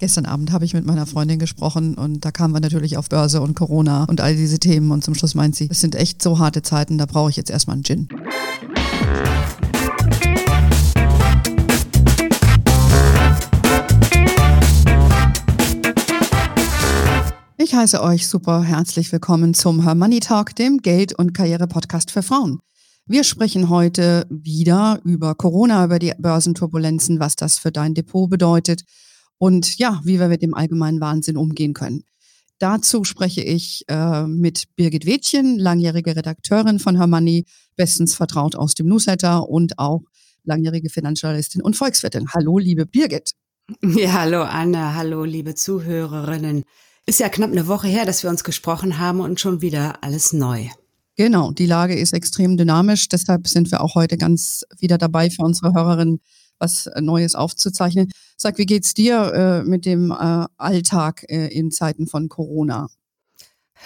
Gestern Abend habe ich mit meiner Freundin gesprochen und da kamen wir natürlich auf Börse und Corona und all diese Themen und zum Schluss meint sie, es sind echt so harte Zeiten, da brauche ich jetzt erstmal einen Gin. Ich heiße euch super herzlich willkommen zum Her Money Talk, dem Geld- und Karriere-Podcast für Frauen. Wir sprechen heute wieder über Corona, über die Börsenturbulenzen, was das für dein Depot bedeutet und ja, wie wir mit dem allgemeinen Wahnsinn umgehen können. Dazu spreche ich äh, mit Birgit Wädchen, langjährige Redakteurin von Hermanni, bestens vertraut aus dem Newsletter und auch langjährige Finanzjournalistin und Volkswirtin. Hallo, liebe Birgit. Ja, hallo Anne, hallo liebe Zuhörerinnen. Ist ja knapp eine Woche her, dass wir uns gesprochen haben und schon wieder alles neu. Genau, die Lage ist extrem dynamisch. Deshalb sind wir auch heute ganz wieder dabei für unsere Hörerinnen, was Neues aufzuzeichnen. Sag, wie geht's dir äh, mit dem äh, Alltag äh, in Zeiten von Corona?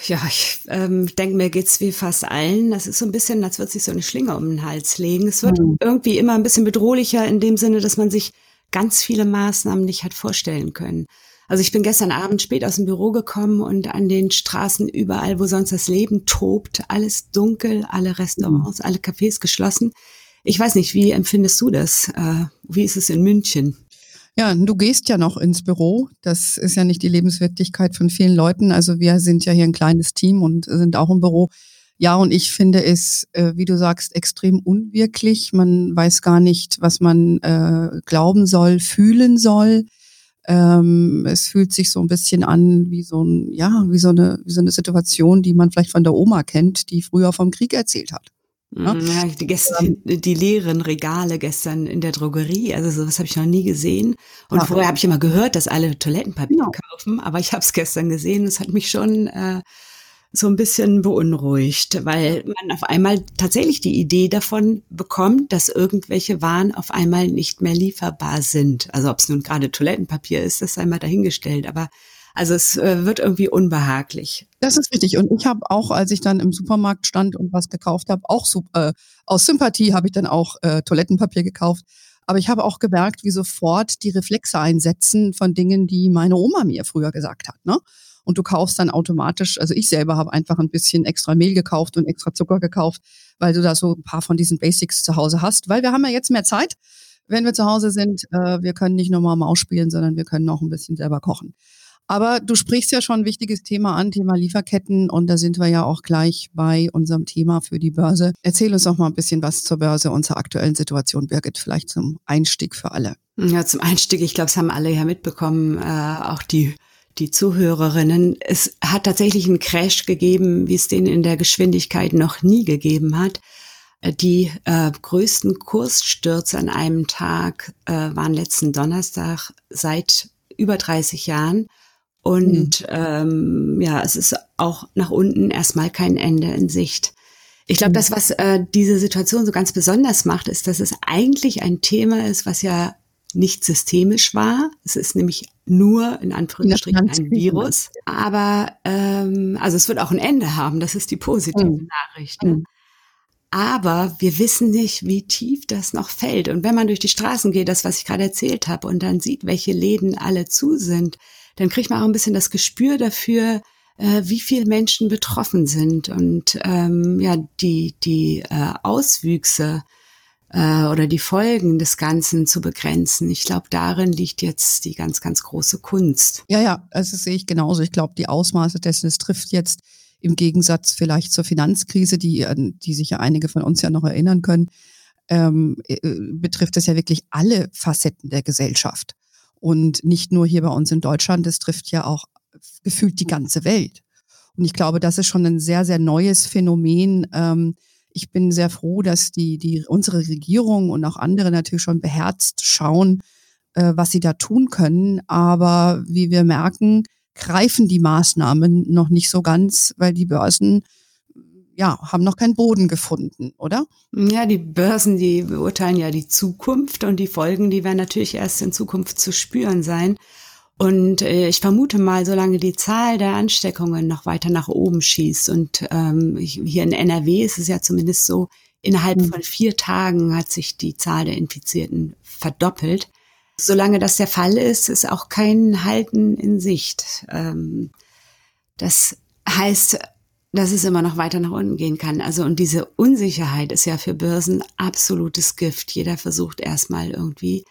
Ja, ich ähm, denke, mir geht's wie fast allen. Das ist so ein bisschen, als würde sich so eine Schlinge um den Hals legen. Es wird mhm. irgendwie immer ein bisschen bedrohlicher in dem Sinne, dass man sich ganz viele Maßnahmen nicht hat vorstellen können. Also ich bin gestern Abend spät aus dem Büro gekommen und an den Straßen überall, wo sonst das Leben tobt, alles dunkel, alle Restaurants, mhm. alle Cafés geschlossen. Ich weiß nicht, wie empfindest du das? Äh, wie ist es in München? Ja, du gehst ja noch ins Büro. Das ist ja nicht die Lebenswirklichkeit von vielen Leuten. Also wir sind ja hier ein kleines Team und sind auch im Büro. Ja, und ich finde es, äh, wie du sagst, extrem unwirklich. Man weiß gar nicht, was man äh, glauben soll, fühlen soll. Ähm, es fühlt sich so ein bisschen an wie so ein, ja, wie so eine, wie so eine Situation, die man vielleicht von der Oma kennt, die früher vom Krieg erzählt hat. Ne? Mhm, ja, die, gestern, die leeren Regale gestern in der Drogerie, also sowas habe ich noch nie gesehen. Und ja. vorher habe ich immer gehört, dass alle Toilettenpapier ja. kaufen, aber ich habe es gestern gesehen. Es hat mich schon äh, so ein bisschen beunruhigt, weil man auf einmal tatsächlich die Idee davon bekommt, dass irgendwelche Waren auf einmal nicht mehr lieferbar sind. Also ob es nun gerade Toilettenpapier ist, das sei mal dahingestellt, aber also es äh, wird irgendwie unbehaglich. Das ist richtig. Und ich habe auch, als ich dann im Supermarkt stand und was gekauft habe, auch äh, aus Sympathie habe ich dann auch äh, Toilettenpapier gekauft. Aber ich habe auch gemerkt, wie sofort die Reflexe einsetzen von Dingen, die meine Oma mir früher gesagt hat. Ne? Und du kaufst dann automatisch, also ich selber habe einfach ein bisschen extra Mehl gekauft und extra Zucker gekauft, weil du da so ein paar von diesen Basics zu Hause hast. Weil wir haben ja jetzt mehr Zeit, wenn wir zu Hause sind. Äh, wir können nicht nur mal Maus spielen, sondern wir können auch ein bisschen selber kochen. Aber du sprichst ja schon ein wichtiges Thema an, Thema Lieferketten. Und da sind wir ja auch gleich bei unserem Thema für die Börse. Erzähl uns noch mal ein bisschen was zur Börse und zur aktuellen Situation, Birgit, vielleicht zum Einstieg für alle. Ja, zum Einstieg, ich glaube, es haben alle ja mitbekommen, äh, auch die die Zuhörerinnen. Es hat tatsächlich einen Crash gegeben, wie es den in der Geschwindigkeit noch nie gegeben hat. Äh, die äh, größten Kursstürze an einem Tag äh, waren letzten Donnerstag seit über 30 Jahren. Und mhm. ähm, ja, es ist auch nach unten erstmal kein Ende in Sicht. Ich glaube, mhm. das, was äh, diese Situation so ganz besonders macht, ist, dass es eigentlich ein Thema ist, was ja nicht systemisch war. Es ist nämlich nur in Anführungsstrichen ein Virus. Aber ähm, also es wird auch ein Ende haben. Das ist die positive mhm. Nachricht. Ne? Mhm. Aber wir wissen nicht, wie tief das noch fällt. Und wenn man durch die Straßen geht, das, was ich gerade erzählt habe, und dann sieht, welche Läden alle zu sind, dann kriegt man auch ein bisschen das Gespür dafür, äh, wie viele Menschen betroffen sind und ähm, ja die die äh, Auswüchse äh, oder die Folgen des Ganzen zu begrenzen. Ich glaube, darin liegt jetzt die ganz ganz große Kunst. Ja, ja, also sehe ich genauso. Ich glaube, die Ausmaße dessen, es trifft jetzt im Gegensatz vielleicht zur Finanzkrise, die die sich ja einige von uns ja noch erinnern können, ähm, äh, betrifft es ja wirklich alle Facetten der Gesellschaft. Und nicht nur hier bei uns in Deutschland, es trifft ja auch gefühlt die ganze Welt. Und ich glaube, das ist schon ein sehr, sehr neues Phänomen. Ähm, ich bin sehr froh, dass die, die, unsere Regierung und auch andere natürlich schon beherzt schauen, äh, was sie da tun können. Aber wie wir merken, greifen die Maßnahmen noch nicht so ganz, weil die Börsen ja, haben noch keinen Boden gefunden, oder? Ja, die Börsen, die beurteilen ja die Zukunft und die Folgen, die werden natürlich erst in Zukunft zu spüren sein. Und äh, ich vermute mal, solange die Zahl der Ansteckungen noch weiter nach oben schießt und ähm, hier in NRW ist es ja zumindest so, innerhalb mhm. von vier Tagen hat sich die Zahl der Infizierten verdoppelt. Solange das der Fall ist, ist auch kein Halten in Sicht. Ähm, das heißt, dass es immer noch weiter nach unten gehen kann. Also und diese Unsicherheit ist ja für Börsen absolutes Gift. Jeder versucht erstmal irgendwie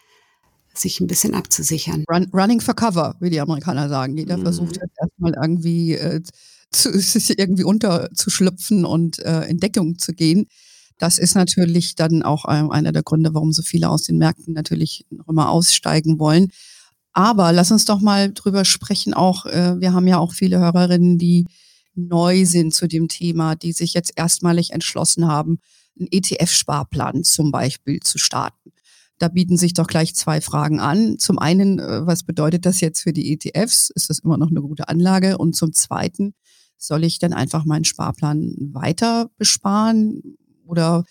sich ein bisschen abzusichern. Run, running for cover, wie die Amerikaner sagen. Jeder mhm. versucht jetzt erstmal irgendwie äh, zu, irgendwie unterzuschlüpfen und äh, in Deckung zu gehen. Das ist natürlich dann auch einer der Gründe, warum so viele aus den Märkten natürlich noch immer aussteigen wollen. Aber lass uns doch mal drüber sprechen. Auch äh, wir haben ja auch viele Hörerinnen, die neu sind zu dem Thema, die sich jetzt erstmalig entschlossen haben, einen ETF-Sparplan zum Beispiel zu starten. Da bieten sich doch gleich zwei Fragen an. Zum einen, äh, was bedeutet das jetzt für die ETFs? Ist das immer noch eine gute Anlage? Und zum zweiten, soll ich dann einfach meinen Sparplan weiter besparen? Oder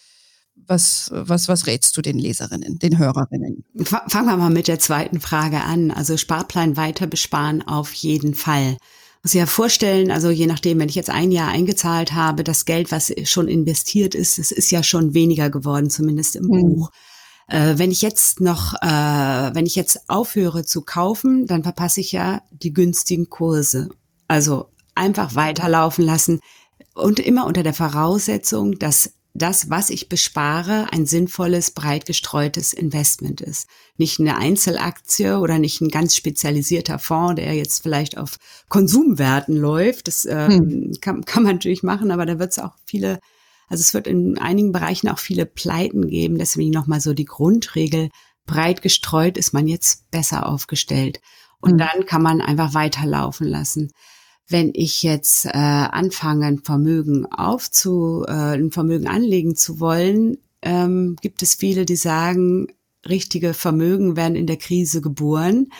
was, was, was rätst du den Leserinnen, den Hörerinnen? Fangen wir mal mit der zweiten Frage an. Also Sparplan weiter besparen auf jeden Fall. Muss ich ja vorstellen, also je nachdem, wenn ich jetzt ein Jahr eingezahlt habe, das Geld, was schon investiert ist, es ist ja schon weniger geworden, zumindest im mhm. Buch. Äh, wenn ich jetzt noch, äh, wenn ich jetzt aufhöre zu kaufen, dann verpasse ich ja die günstigen Kurse. Also einfach weiterlaufen lassen und immer unter der Voraussetzung, dass das, was ich bespare, ein sinnvolles, breit gestreutes Investment ist. Nicht eine Einzelaktie oder nicht ein ganz spezialisierter Fonds, der jetzt vielleicht auf Konsumwerten läuft. Das äh, hm. kann, kann man natürlich machen, aber da wird es auch viele, also es wird in einigen Bereichen auch viele Pleiten geben. Deswegen nochmal so die Grundregel, breit gestreut ist man jetzt besser aufgestellt. Und hm. dann kann man einfach weiterlaufen lassen wenn ich jetzt äh, anfange, ein Vermögen aufzu, äh, ein Vermögen anlegen zu wollen, ähm, gibt es viele, die sagen, richtige Vermögen werden in der Krise geboren.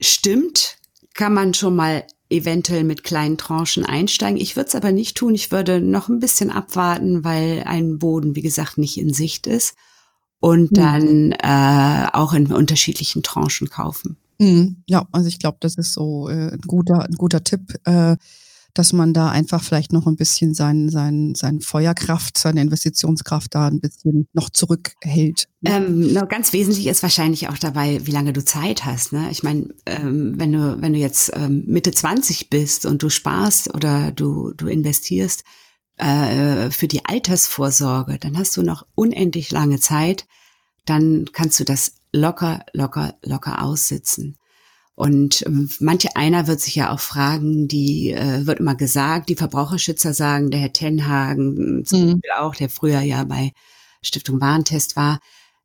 Stimmt, kann man schon mal eventuell mit kleinen Tranchen einsteigen. Ich würde es aber nicht tun. Ich würde noch ein bisschen abwarten, weil ein Boden, wie gesagt, nicht in Sicht ist. Und dann äh, auch in unterschiedlichen Tranchen kaufen. Mhm. Ja, also ich glaube, das ist so äh, ein guter, ein guter Tipp, äh, dass man da einfach vielleicht noch ein bisschen sein, sein, sein Feuerkraft, seine Investitionskraft da ein bisschen noch zurückhält. Ähm, no, ganz wesentlich ist wahrscheinlich auch dabei, wie lange du Zeit hast. Ne? Ich meine, ähm, wenn du wenn du jetzt ähm, Mitte 20 bist und du sparst oder du du investierst äh, für die Altersvorsorge, dann hast du noch unendlich lange Zeit. Dann kannst du das locker, locker, locker aussitzen. Und ähm, manche einer wird sich ja auch fragen, die äh, wird immer gesagt, die Verbraucherschützer sagen, der Herr Tenhagen zum mhm. Beispiel auch, der früher ja bei Stiftung Warentest war,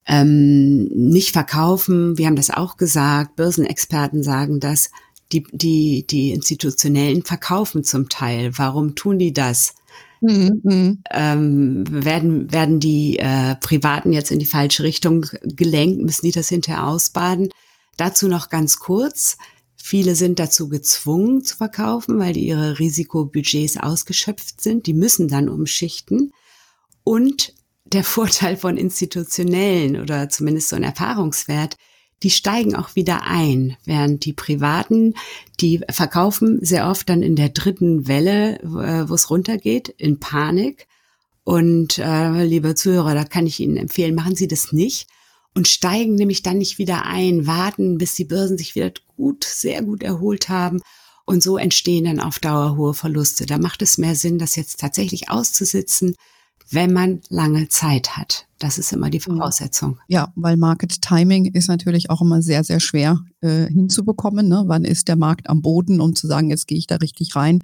ähm, nicht verkaufen. Wir haben das auch gesagt. Börsenexperten sagen das. Die, die, die Institutionellen verkaufen zum Teil. Warum tun die das? Mhm, mhm. Ähm, werden, werden die äh, Privaten jetzt in die falsche Richtung gelenkt? Müssen die das hinterher ausbaden? Dazu noch ganz kurz. Viele sind dazu gezwungen zu verkaufen, weil ihre Risikobudgets ausgeschöpft sind. Die müssen dann umschichten. Und der Vorteil von institutionellen oder zumindest so ein Erfahrungswert, die steigen auch wieder ein, während die Privaten, die verkaufen sehr oft dann in der dritten Welle, äh, wo es runtergeht, in Panik. Und äh, liebe Zuhörer, da kann ich Ihnen empfehlen, machen Sie das nicht und steigen nämlich dann nicht wieder ein, warten, bis die Börsen sich wieder gut, sehr gut erholt haben. Und so entstehen dann auf Dauer hohe Verluste. Da macht es mehr Sinn, das jetzt tatsächlich auszusitzen, wenn man lange Zeit hat. Das ist immer die mhm. Voraussetzung. Ja, weil Market Timing ist natürlich auch immer sehr, sehr schwer äh, hinzubekommen. Ne? Wann ist der Markt am Boden, um zu sagen, jetzt gehe ich da richtig rein.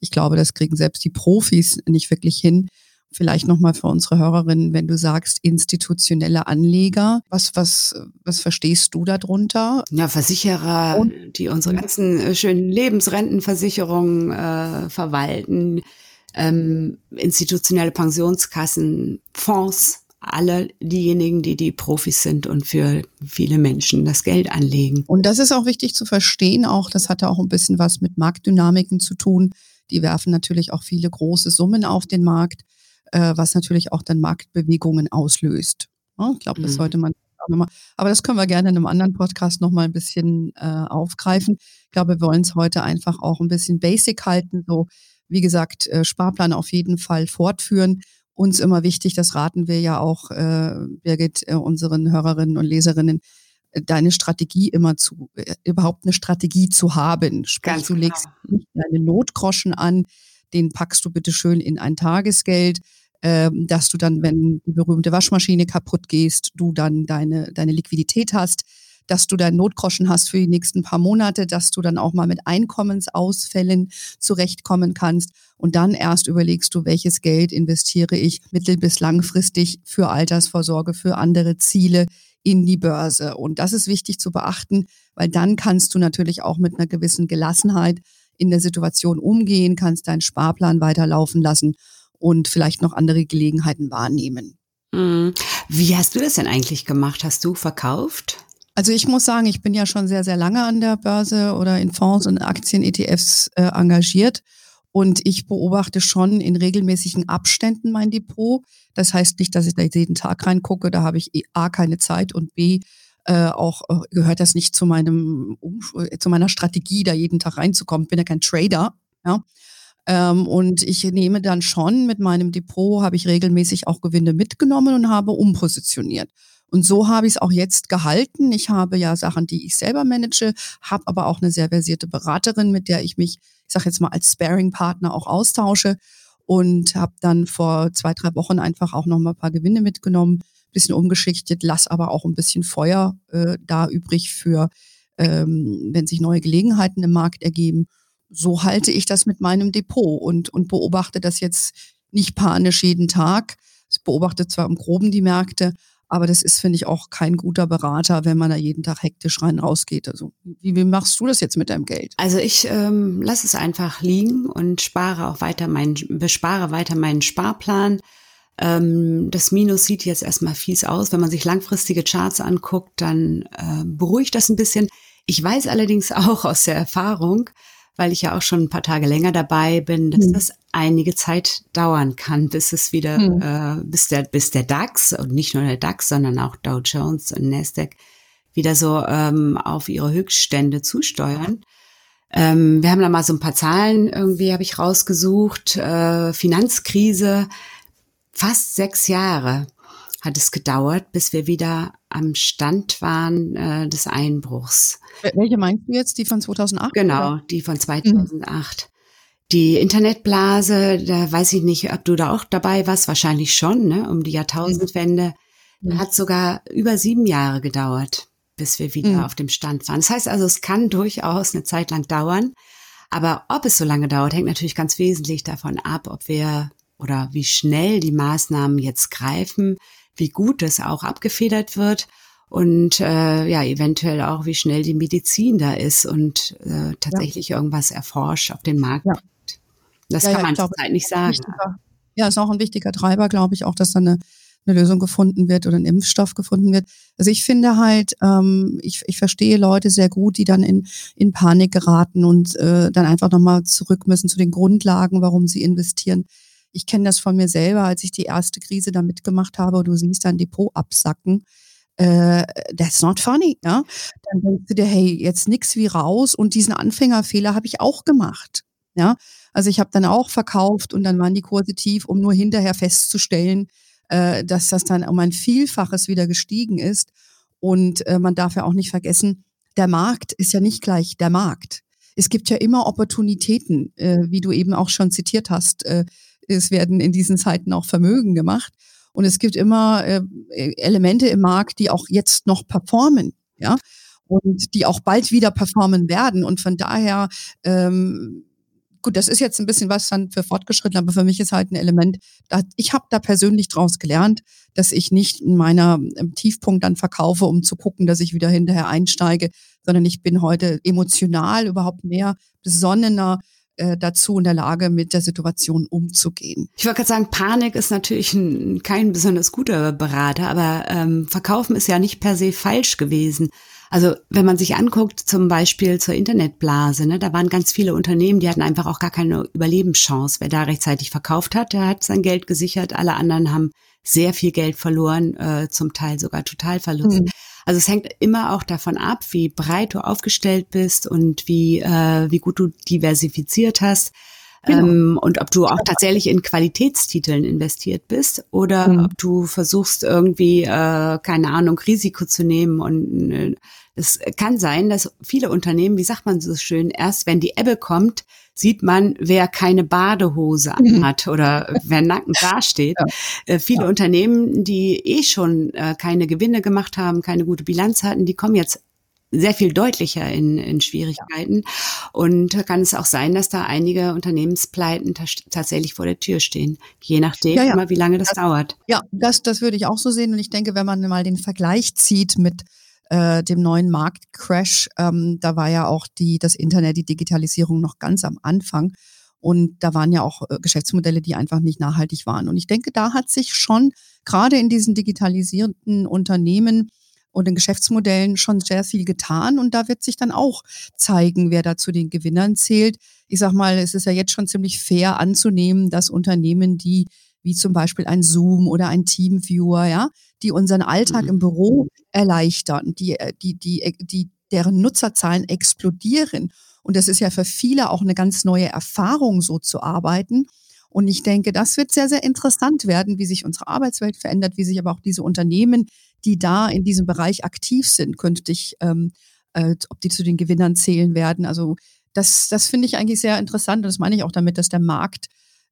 Ich glaube, das kriegen selbst die Profis nicht wirklich hin. Vielleicht nochmal für unsere Hörerinnen, wenn du sagst institutionelle Anleger, was, was, was verstehst du darunter? Ja, Versicherer, Und, die unsere ganzen äh, schönen Lebensrentenversicherungen äh, verwalten, ähm, institutionelle Pensionskassen, Fonds, alle diejenigen, die die Profis sind und für viele Menschen das Geld anlegen. Und das ist auch wichtig zu verstehen, auch das hatte auch ein bisschen was mit Marktdynamiken zu tun. Die werfen natürlich auch viele große Summen auf den Markt, äh, was natürlich auch dann Marktbewegungen auslöst. Ja, ich glaube, das mhm. sollte man nochmal, aber das können wir gerne in einem anderen Podcast nochmal ein bisschen äh, aufgreifen. Ich glaube, wir wollen es heute einfach auch ein bisschen basic halten, so wie gesagt, äh, Sparplan auf jeden Fall fortführen. Uns immer wichtig, das raten wir ja auch, äh, Birgit, äh, unseren Hörerinnen und Leserinnen, deine Strategie immer zu, äh, überhaupt eine Strategie zu haben. Sprich, Ganz du legst genau. nicht deine Notgroschen an, den packst du bitte schön in ein Tagesgeld, äh, dass du dann, wenn die berühmte Waschmaschine kaputt gehst, du dann deine, deine Liquidität hast, dass du deinen Notgroschen hast für die nächsten paar Monate, dass du dann auch mal mit Einkommensausfällen zurechtkommen kannst und dann erst überlegst du, welches Geld investiere ich mittel- bis langfristig für Altersvorsorge, für andere Ziele in die Börse. Und das ist wichtig zu beachten, weil dann kannst du natürlich auch mit einer gewissen Gelassenheit in der Situation umgehen, kannst deinen Sparplan weiterlaufen lassen und vielleicht noch andere Gelegenheiten wahrnehmen. Mhm. Wie hast du das denn eigentlich gemacht? Hast du verkauft? Also ich muss sagen, ich bin ja schon sehr, sehr lange an der Börse oder in Fonds und Aktien, ETFs äh, engagiert. Und ich beobachte schon in regelmäßigen Abständen mein Depot. Das heißt nicht, dass ich da jeden Tag reingucke, da habe ich A keine Zeit und B äh, auch äh, gehört das nicht zu meinem zu meiner Strategie, da jeden Tag reinzukommen. Ich bin ja kein Trader, ja. Ähm, und ich nehme dann schon mit meinem Depot, habe ich regelmäßig auch Gewinne mitgenommen und habe umpositioniert. Und so habe ich es auch jetzt gehalten. Ich habe ja Sachen, die ich selber manage, habe aber auch eine sehr versierte Beraterin, mit der ich mich, ich sage jetzt mal, als Sparing-Partner auch austausche und habe dann vor zwei, drei Wochen einfach auch noch mal ein paar Gewinne mitgenommen, bisschen umgeschichtet, lass aber auch ein bisschen Feuer äh, da übrig für, ähm, wenn sich neue Gelegenheiten im Markt ergeben. So halte ich das mit meinem Depot und, und beobachte das jetzt nicht panisch jeden Tag. Ich beobachte zwar im Groben die Märkte, aber das ist, finde ich, auch kein guter Berater, wenn man da jeden Tag hektisch rein rausgeht. Also wie, wie machst du das jetzt mit deinem Geld? Also ich ähm, lasse es einfach liegen und spare auch weiter meinen, bespare weiter meinen Sparplan. Ähm, das Minus sieht jetzt erstmal fies aus. Wenn man sich langfristige Charts anguckt, dann äh, beruhigt das ein bisschen. Ich weiß allerdings auch aus der Erfahrung, weil ich ja auch schon ein paar Tage länger dabei bin, dass hm. das einige Zeit dauern kann, bis es wieder, hm. äh, bis der, bis der DAX und nicht nur der DAX, sondern auch Dow Jones und Nasdaq wieder so ähm, auf ihre Höchststände zusteuern. Ähm, wir haben da mal so ein paar Zahlen irgendwie, habe ich rausgesucht. Äh, Finanzkrise, fast sechs Jahre hat es gedauert, bis wir wieder am Stand waren äh, des Einbruchs. Welche meinst du jetzt? Die von 2008? Genau, oder? die von 2008. Mhm. Die Internetblase, da weiß ich nicht, ob du da auch dabei warst, wahrscheinlich schon, ne, um die Jahrtausendwende. Mhm. Hat sogar über sieben Jahre gedauert, bis wir wieder mhm. auf dem Stand waren. Das heißt also, es kann durchaus eine Zeit lang dauern. Aber ob es so lange dauert, hängt natürlich ganz wesentlich davon ab, ob wir oder wie schnell die Maßnahmen jetzt greifen, wie gut es auch abgefedert wird und äh, ja, eventuell auch, wie schnell die Medizin da ist und äh, tatsächlich ja. irgendwas erforscht auf den Markt ja. Das ja, kann man zurzeit halt nicht sagen. Ja, ist auch ein wichtiger Treiber, glaube ich, auch, dass da eine, eine Lösung gefunden wird oder ein Impfstoff gefunden wird. Also ich finde halt, ähm, ich, ich verstehe Leute sehr gut, die dann in, in Panik geraten und äh, dann einfach nochmal zurück müssen zu den Grundlagen, warum sie investieren. Ich kenne das von mir selber, als ich die erste Krise da mitgemacht habe und du siehst dein Depot absacken. Äh, that's not funny, ja. Dann denkst du dir, hey, jetzt nix wie raus und diesen Anfängerfehler habe ich auch gemacht, ja. Also ich habe dann auch verkauft und dann waren die Kurse tief, um nur hinterher festzustellen, äh, dass das dann um ein Vielfaches wieder gestiegen ist. Und äh, man darf ja auch nicht vergessen, der Markt ist ja nicht gleich der Markt. Es gibt ja immer Opportunitäten, äh, wie du eben auch schon zitiert hast. Äh, es werden in diesen Zeiten auch Vermögen gemacht. Und es gibt immer äh, Elemente im Markt, die auch jetzt noch performen, ja, und die auch bald wieder performen werden. Und von daher, ähm, gut, das ist jetzt ein bisschen was dann für fortgeschritten, aber für mich ist halt ein Element, da, ich habe da persönlich draus gelernt, dass ich nicht in meiner im Tiefpunkt dann verkaufe, um zu gucken, dass ich wieder hinterher einsteige, sondern ich bin heute emotional überhaupt mehr besonnener, äh, dazu in der Lage, mit der Situation umzugehen. Ich wollte gerade sagen, Panik ist natürlich ein, kein besonders guter Berater, aber ähm, Verkaufen ist ja nicht per se falsch gewesen. Also wenn man sich anguckt, zum Beispiel zur Internetblase, ne, da waren ganz viele Unternehmen, die hatten einfach auch gar keine Überlebenschance. Wer da rechtzeitig verkauft hat, der hat sein Geld gesichert. Alle anderen haben sehr viel Geld verloren, äh, zum Teil sogar Totalverlust. Mhm. Also es hängt immer auch davon ab, wie breit du aufgestellt bist und wie, äh, wie gut du diversifiziert hast. Genau. Ähm, und ob du auch tatsächlich in Qualitätstiteln investiert bist oder mhm. ob du versuchst irgendwie, äh, keine Ahnung, Risiko zu nehmen. Und äh, es kann sein, dass viele Unternehmen, wie sagt man so schön, erst wenn die Ebbe kommt, sieht man, wer keine Badehose mhm. hat oder wer nackend dasteht. Ja. Äh, viele ja. Unternehmen, die eh schon äh, keine Gewinne gemacht haben, keine gute Bilanz hatten, die kommen jetzt sehr viel deutlicher in, in Schwierigkeiten. Ja. Und kann es auch sein, dass da einige Unternehmenspleiten tatsächlich vor der Tür stehen. Je nachdem, ja, ja. Immer, wie lange das, das, dauert. Ja, das, das würde ich auch so sehen. Und ich denke, wenn man mal den Vergleich zieht mit äh, dem neuen Marktcrash, ähm, da war ja auch die, das Internet, die Digitalisierung noch ganz am Anfang. Und da waren ja auch äh, Geschäftsmodelle, die einfach nicht nachhaltig waren. Und ich denke, da hat sich schon gerade in diesen digitalisierten Unternehmen und in Geschäftsmodellen schon sehr viel getan. Und da wird sich dann auch zeigen, wer da zu den Gewinnern zählt. Ich sag mal, es ist ja jetzt schon ziemlich fair anzunehmen, dass Unternehmen, die wie zum Beispiel ein Zoom oder ein Teamviewer, ja, die unseren Alltag im Büro erleichtern, die, die, die, die, deren Nutzerzahlen explodieren. Und das ist ja für viele auch eine ganz neue Erfahrung, so zu arbeiten. Und ich denke, das wird sehr, sehr interessant werden, wie sich unsere Arbeitswelt verändert, wie sich aber auch diese Unternehmen, die da in diesem Bereich aktiv sind, künftig, ähm, äh, ob die zu den Gewinnern zählen werden. Also das, das finde ich eigentlich sehr interessant. Und das meine ich auch damit, dass der Markt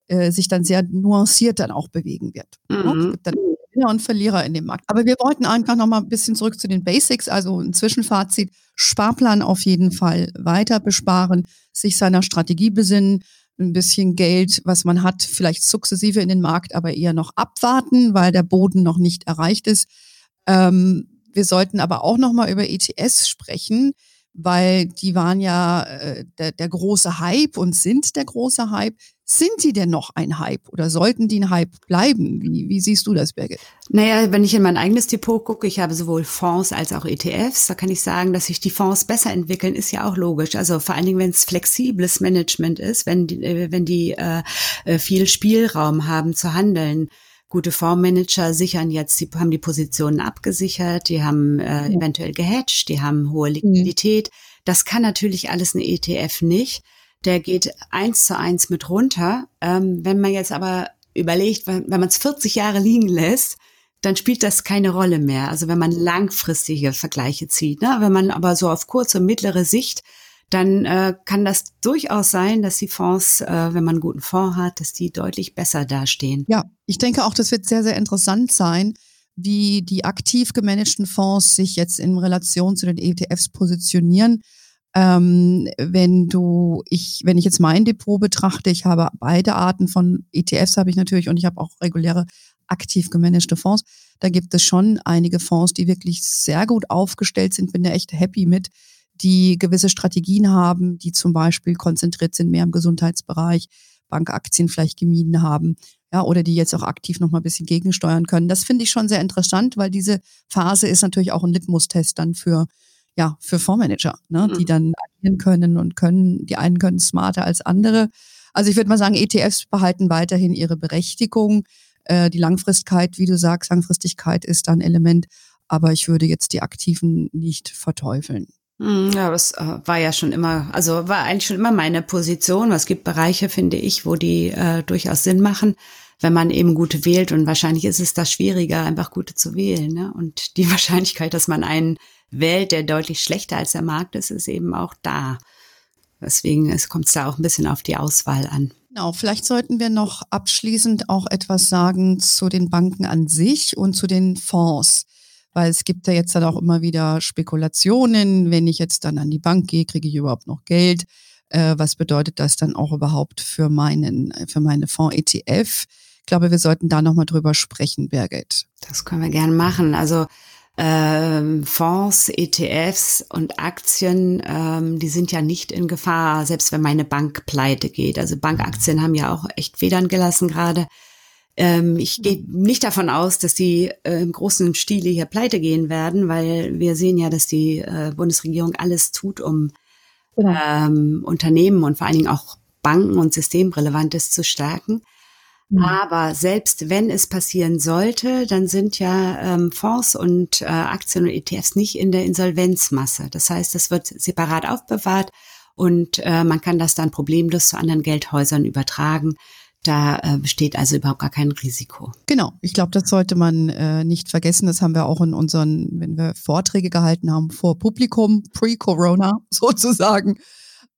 äh, sich dann sehr nuanciert dann auch bewegen wird. Mhm. Es gibt dann Gewinner und Verlierer in dem Markt. Aber wir wollten einfach noch mal ein bisschen zurück zu den Basics, also ein Zwischenfazit. Sparplan auf jeden Fall weiter besparen, sich seiner Strategie besinnen, ein bisschen Geld, was man hat, vielleicht sukzessive in den Markt, aber eher noch abwarten, weil der Boden noch nicht erreicht ist. Ähm, wir sollten aber auch noch mal über ETS sprechen, weil die waren ja äh, der, der große Hype und sind der große Hype. Sind die denn noch ein Hype oder sollten die ein Hype bleiben? Wie, wie siehst du das, Birgit? Naja, wenn ich in mein eigenes Depot gucke, ich habe sowohl Fonds als auch ETFs, da kann ich sagen, dass sich die Fonds besser entwickeln, ist ja auch logisch. Also vor allen Dingen, wenn es flexibles Management ist, wenn die, äh, wenn die äh, äh, viel Spielraum haben zu handeln. Gute Fondsmanager sichern jetzt, die haben die Positionen abgesichert, die haben äh, eventuell gehatcht, die haben hohe mhm. Liquidität. Das kann natürlich alles ein ETF nicht der geht eins zu eins mit runter. Ähm, wenn man jetzt aber überlegt, wenn, wenn man es 40 Jahre liegen lässt, dann spielt das keine Rolle mehr. Also wenn man langfristige Vergleiche zieht. Ne? Wenn man aber so auf kurze und mittlere Sicht, dann äh, kann das durchaus sein, dass die Fonds, äh, wenn man einen guten Fonds hat, dass die deutlich besser dastehen. Ja, ich denke auch, das wird sehr, sehr interessant sein, wie die aktiv gemanagten Fonds sich jetzt in Relation zu den ETFs positionieren. Ähm, wenn du, ich, wenn ich jetzt mein Depot betrachte, ich habe beide Arten von ETFs habe ich natürlich und ich habe auch reguläre aktiv gemanagte Fonds. Da gibt es schon einige Fonds, die wirklich sehr gut aufgestellt sind, bin da echt happy mit, die gewisse Strategien haben, die zum Beispiel konzentriert sind mehr im Gesundheitsbereich, Bankaktien vielleicht gemieden haben, ja, oder die jetzt auch aktiv noch mal ein bisschen gegensteuern können. Das finde ich schon sehr interessant, weil diese Phase ist natürlich auch ein Litmus-Test dann für ja, für Fondsmanager, ne, mhm. die dann agieren können und können, die einen können smarter als andere. Also ich würde mal sagen, ETFs behalten weiterhin ihre Berechtigung. Äh, die Langfristigkeit, wie du sagst, Langfristigkeit ist ein Element, aber ich würde jetzt die Aktiven nicht verteufeln. Mhm, ja, das äh, war ja schon immer, also war eigentlich schon immer meine Position. Es gibt Bereiche, finde ich, wo die äh, durchaus Sinn machen, wenn man eben gute wählt. Und wahrscheinlich ist es da schwieriger, einfach gute zu wählen. Ne? Und die Wahrscheinlichkeit, dass man einen Welt, der deutlich schlechter als der Markt ist, ist eben auch da. Deswegen kommt es da auch ein bisschen auf die Auswahl an. Genau, vielleicht sollten wir noch abschließend auch etwas sagen zu den Banken an sich und zu den Fonds. Weil es gibt ja jetzt dann auch immer wieder Spekulationen, wenn ich jetzt dann an die Bank gehe, kriege ich überhaupt noch Geld? Äh, was bedeutet das dann auch überhaupt für meinen, für meine Fonds-ETF? Ich glaube, wir sollten da nochmal drüber sprechen, Birgit. Das können wir gerne machen. Also ähm, Fonds, ETFs und Aktien, ähm, die sind ja nicht in Gefahr, selbst wenn meine Bank pleite geht. Also Bankaktien haben ja auch echt Federn gelassen gerade. Ähm, ich gehe nicht davon aus, dass die äh, im großen Stile hier pleite gehen werden, weil wir sehen ja, dass die äh, Bundesregierung alles tut, um ja. ähm, Unternehmen und vor allen Dingen auch Banken und Systemrelevantes zu stärken. Mhm. Aber selbst wenn es passieren sollte, dann sind ja ähm, Fonds und äh, Aktien und ETFs nicht in der Insolvenzmasse. Das heißt, das wird separat aufbewahrt und äh, man kann das dann problemlos zu anderen Geldhäusern übertragen. Da äh, besteht also überhaupt gar kein Risiko. Genau, ich glaube, das sollte man äh, nicht vergessen. Das haben wir auch in unseren, wenn wir Vorträge gehalten haben, vor Publikum, pre-Corona sozusagen,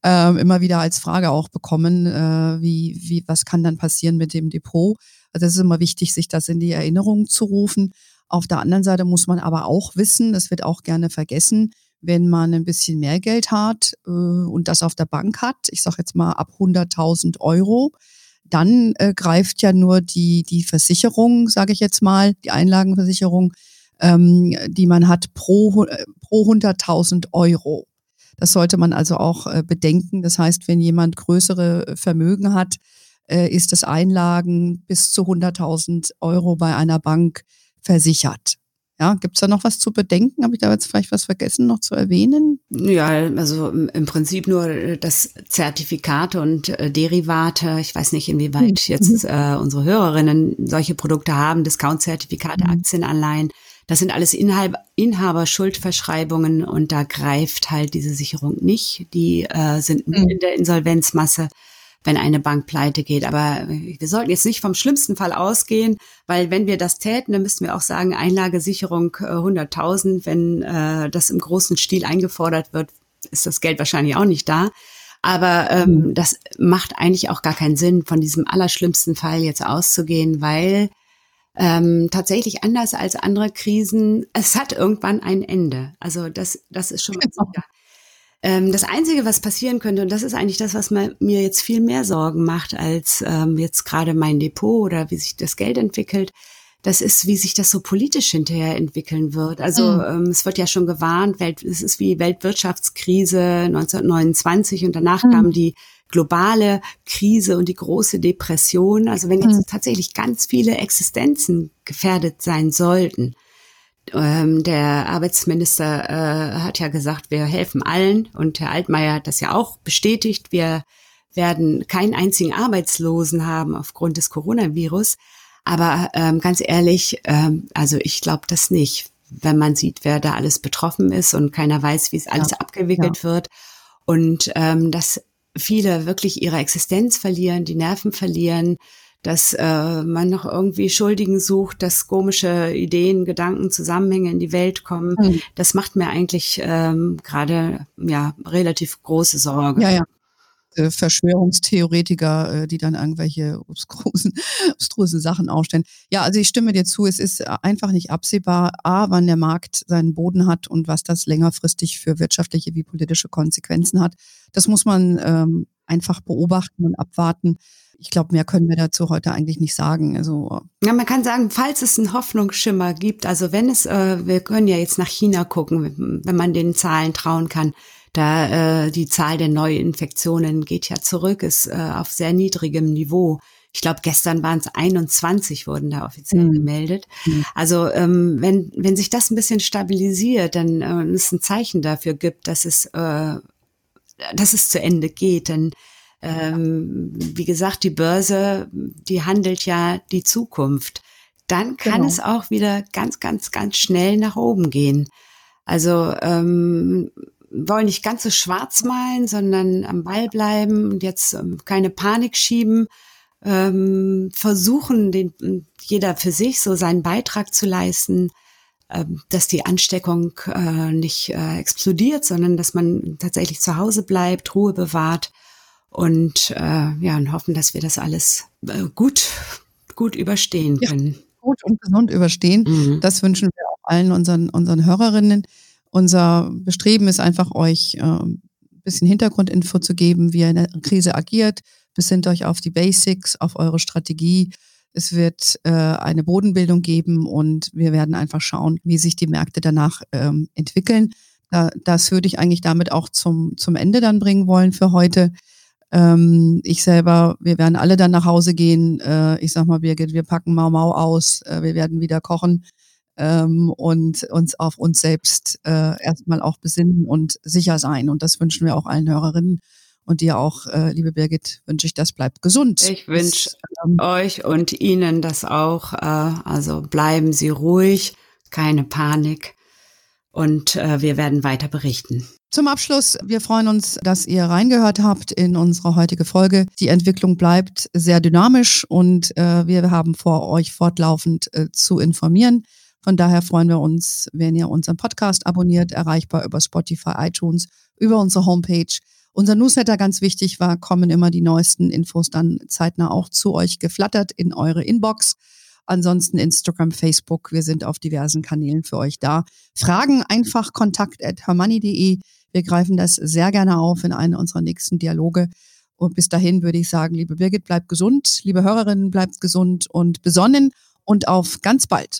äh, immer wieder als Frage auch bekommen, äh, wie, wie, was kann dann passieren mit dem Depot? Also es ist immer wichtig, sich das in die Erinnerung zu rufen. Auf der anderen Seite muss man aber auch wissen, das wird auch gerne vergessen, wenn man ein bisschen mehr Geld hat äh, und das auf der Bank hat, ich sage jetzt mal ab 100.000 Euro, dann äh, greift ja nur die, die Versicherung, sage ich jetzt mal, die Einlagenversicherung, ähm, die man hat pro, äh, pro 100.000 Euro. Das sollte man also auch äh, bedenken. Das heißt, wenn jemand größere Vermögen hat, äh, ist das Einlagen bis zu 100.000 Euro bei einer Bank versichert. Ja, gibt es da noch was zu bedenken? Habe ich da jetzt vielleicht was vergessen noch zu erwähnen? Ja, also im Prinzip nur äh, das Zertifikate und äh, Derivate. Ich weiß nicht, inwieweit mhm. jetzt äh, unsere Hörerinnen solche Produkte haben, Discount-Zertifikate, mhm. Aktienanleihen. Das sind alles Inhab Inhaberschuldverschreibungen und da greift halt diese Sicherung nicht. Die äh, sind mhm. in der Insolvenzmasse wenn eine Bank pleite geht. Aber wir sollten jetzt nicht vom schlimmsten Fall ausgehen, weil wenn wir das täten, dann müssten wir auch sagen, Einlagesicherung äh, 100.000. Wenn äh, das im großen Stil eingefordert wird, ist das Geld wahrscheinlich auch nicht da. Aber ähm, mhm. das macht eigentlich auch gar keinen Sinn, von diesem allerschlimmsten Fall jetzt auszugehen, weil ähm, tatsächlich anders als andere Krisen, es hat irgendwann ein Ende. Also das, das ist schon mal genau. sicher. Ähm, das Einzige, was passieren könnte, und das ist eigentlich das, was mir jetzt viel mehr Sorgen macht, als ähm, jetzt gerade mein Depot oder wie sich das Geld entwickelt, das ist, wie sich das so politisch hinterher entwickeln wird. Also mhm. ähm, es wird ja schon gewarnt, Welt, es ist wie Weltwirtschaftskrise 1929 und danach mhm. kam die globale Krise und die große Depression. Also wenn jetzt mhm. tatsächlich ganz viele Existenzen gefährdet sein sollten, ähm, der Arbeitsminister äh, hat ja gesagt, wir helfen allen und Herr Altmaier hat das ja auch bestätigt. Wir werden keinen einzigen Arbeitslosen haben aufgrund des Coronavirus. Aber ähm, ganz ehrlich, ähm, also ich glaube das nicht, wenn man sieht, wer da alles betroffen ist und keiner weiß, wie es alles ja. abgewickelt ja. wird. Und ähm, dass viele wirklich ihre Existenz verlieren, die Nerven verlieren, dass äh, man noch irgendwie Schuldigen sucht, dass komische Ideen, Gedanken, Zusammenhänge in die Welt kommen. Mhm. Das macht mir eigentlich ähm, gerade ja relativ große Sorge. Ja, ja. Äh, Verschwörungstheoretiker, äh, die dann irgendwelche obstrusen, obstrusen Sachen aufstellen. Ja, also ich stimme dir zu, es ist einfach nicht absehbar, a, wann der Markt seinen Boden hat und was das längerfristig für wirtschaftliche wie politische Konsequenzen hat. Das muss man ähm, einfach beobachten und abwarten ich glaube, mehr können wir dazu heute eigentlich nicht sagen. Also ja, man kann sagen, falls es einen Hoffnungsschimmer gibt, also wenn es, äh, wir können ja jetzt nach China gucken, wenn man den Zahlen trauen kann. Da äh, die Zahl der Neuinfektionen geht ja zurück, ist äh, auf sehr niedrigem Niveau. Ich glaube, gestern waren es 21, wurden da offiziell mhm. gemeldet. Mhm. Also ähm, wenn, wenn sich das ein bisschen stabilisiert, dann äh, es ein Zeichen dafür gibt, dass es, äh, dass es zu Ende geht. Denn ähm, wie gesagt, die Börse, die handelt ja die Zukunft. Dann kann genau. es auch wieder ganz, ganz, ganz schnell nach oben gehen. Also ähm, wollen nicht ganz so schwarz malen, sondern am Ball bleiben und jetzt ähm, keine Panik schieben, ähm, versuchen, den, jeder für sich so seinen Beitrag zu leisten, ähm, dass die Ansteckung äh, nicht äh, explodiert, sondern dass man tatsächlich zu Hause bleibt, Ruhe bewahrt und äh, ja, und hoffen, dass wir das alles äh, gut, gut überstehen können. Ja, gut und gesund überstehen. Mhm. Das wünschen wir auch allen unseren, unseren Hörerinnen. Unser Bestreben ist einfach, euch äh, ein bisschen Hintergrundinfo zu geben, wie ihr in der Krise agiert. Besinnt euch auf die Basics, auf eure Strategie. Es wird äh, eine Bodenbildung geben und wir werden einfach schauen, wie sich die Märkte danach ähm, entwickeln. Da, das würde ich eigentlich damit auch zum, zum Ende dann bringen wollen für heute. Ähm, ich selber, wir werden alle dann nach Hause gehen. Äh, ich sag mal, Birgit, wir packen Mau Mau aus, äh, wir werden wieder kochen ähm, und uns auf uns selbst äh, erstmal auch besinnen und sicher sein. Und das wünschen wir auch allen Hörerinnen. Und dir auch, äh, liebe Birgit, wünsche ich, das bleibt gesund. Ich wünsche ähm, euch und Ihnen das auch. Äh, also bleiben Sie ruhig, keine Panik. Und äh, wir werden weiter berichten. Zum Abschluss, wir freuen uns, dass ihr reingehört habt in unsere heutige Folge. Die Entwicklung bleibt sehr dynamisch und äh, wir haben vor, euch fortlaufend äh, zu informieren. Von daher freuen wir uns, wenn ihr unseren Podcast abonniert, erreichbar über Spotify, iTunes, über unsere Homepage. Unser Newsletter ganz wichtig war, kommen immer die neuesten Infos dann zeitnah auch zu euch geflattert in eure Inbox. Ansonsten Instagram, Facebook, wir sind auf diversen Kanälen für euch da. Fragen einfach kontakt at hermoney.de. Wir greifen das sehr gerne auf in einen unserer nächsten Dialoge. Und bis dahin würde ich sagen, liebe Birgit, bleibt gesund, liebe Hörerinnen, bleibt gesund und besonnen und auf ganz bald.